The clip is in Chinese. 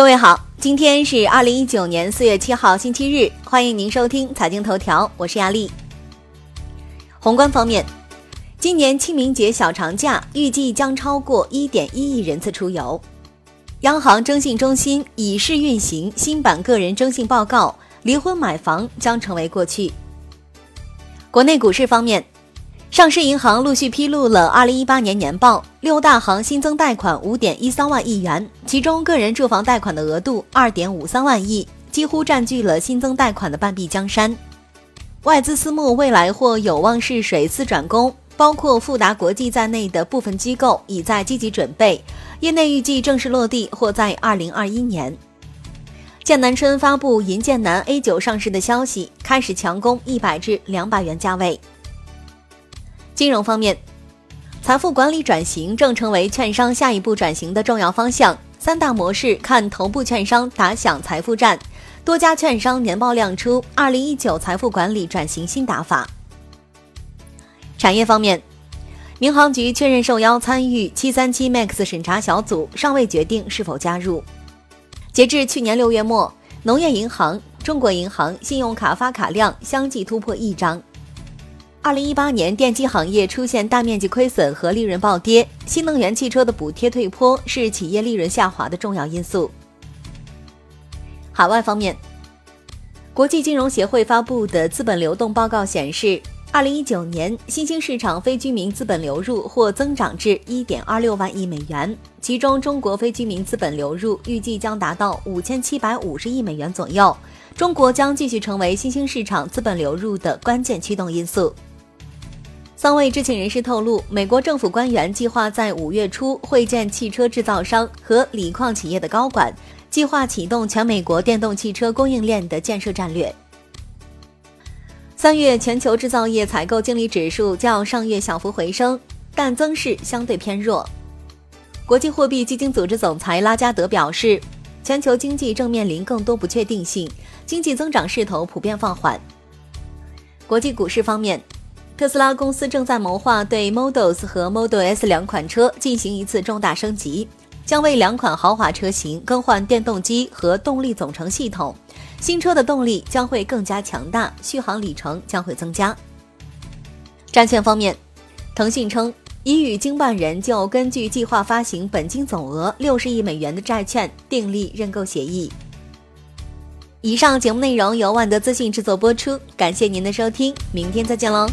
各位好，今天是二零一九年四月七号星期日，欢迎您收听财经头条，我是亚丽。宏观方面，今年清明节小长假预计将超过一点一亿人次出游。央行征信中心已试运行新版个人征信报告，离婚买房将成为过去。国内股市方面。上市银行陆续披露了二零一八年年报，六大行新增贷款五点一三万亿元，其中个人住房贷款的额度二点五三万亿，几乎占据了新增贷款的半壁江山。外资私募未来或有望试水四转攻，包括富达国际在内的部分机构已在积极准备，业内预计正式落地或在二零二一年。剑南春发布银剑南 A 九上市的消息，开始强攻一百至两百元价位。金融方面，财富管理转型正成为券商下一步转型的重要方向。三大模式看头部券商打响财富战，多家券商年报亮出二零一九财富管理转型新打法。产业方面，民航局确认受邀参与七三七 MAX 审查小组，尚未决定是否加入。截至去年六月末，农业银行、中国银行信用卡发卡量相继突破亿张。二零一八年，电机行业出现大面积亏损和利润暴跌，新能源汽车的补贴退坡是企业利润下滑的重要因素。海外方面，国际金融协会发布的资本流动报告显示，二零一九年新兴市场非居民资本流入或增长至一点二六万亿美元，其中中国非居民资本流入预计将达到五千七百五十亿美元左右，中国将继续成为新兴市场资本流入的关键驱动因素。三位知情人士透露，美国政府官员计划在五月初会见汽车制造商和锂矿企业的高管，计划启动全美国电动汽车供应链的建设战略。三月全球制造业采购经理指数较上月小幅回升，但增势相对偏弱。国际货币基金组织总裁拉加德表示，全球经济正面临更多不确定性，经济增长势头普遍放缓。国际股市方面。特斯拉公司正在谋划对 Model S 和 Model S 两款车进行一次重大升级，将为两款豪华车型更换电动机和动力总成系统。新车的动力将会更加强大，续航里程将会增加。债券方面，腾讯称已与经办人就根据计划发行本金总额六十亿美元的债券订立认购协议。以上节目内容由万德资讯制作播出，感谢您的收听，明天再见喽。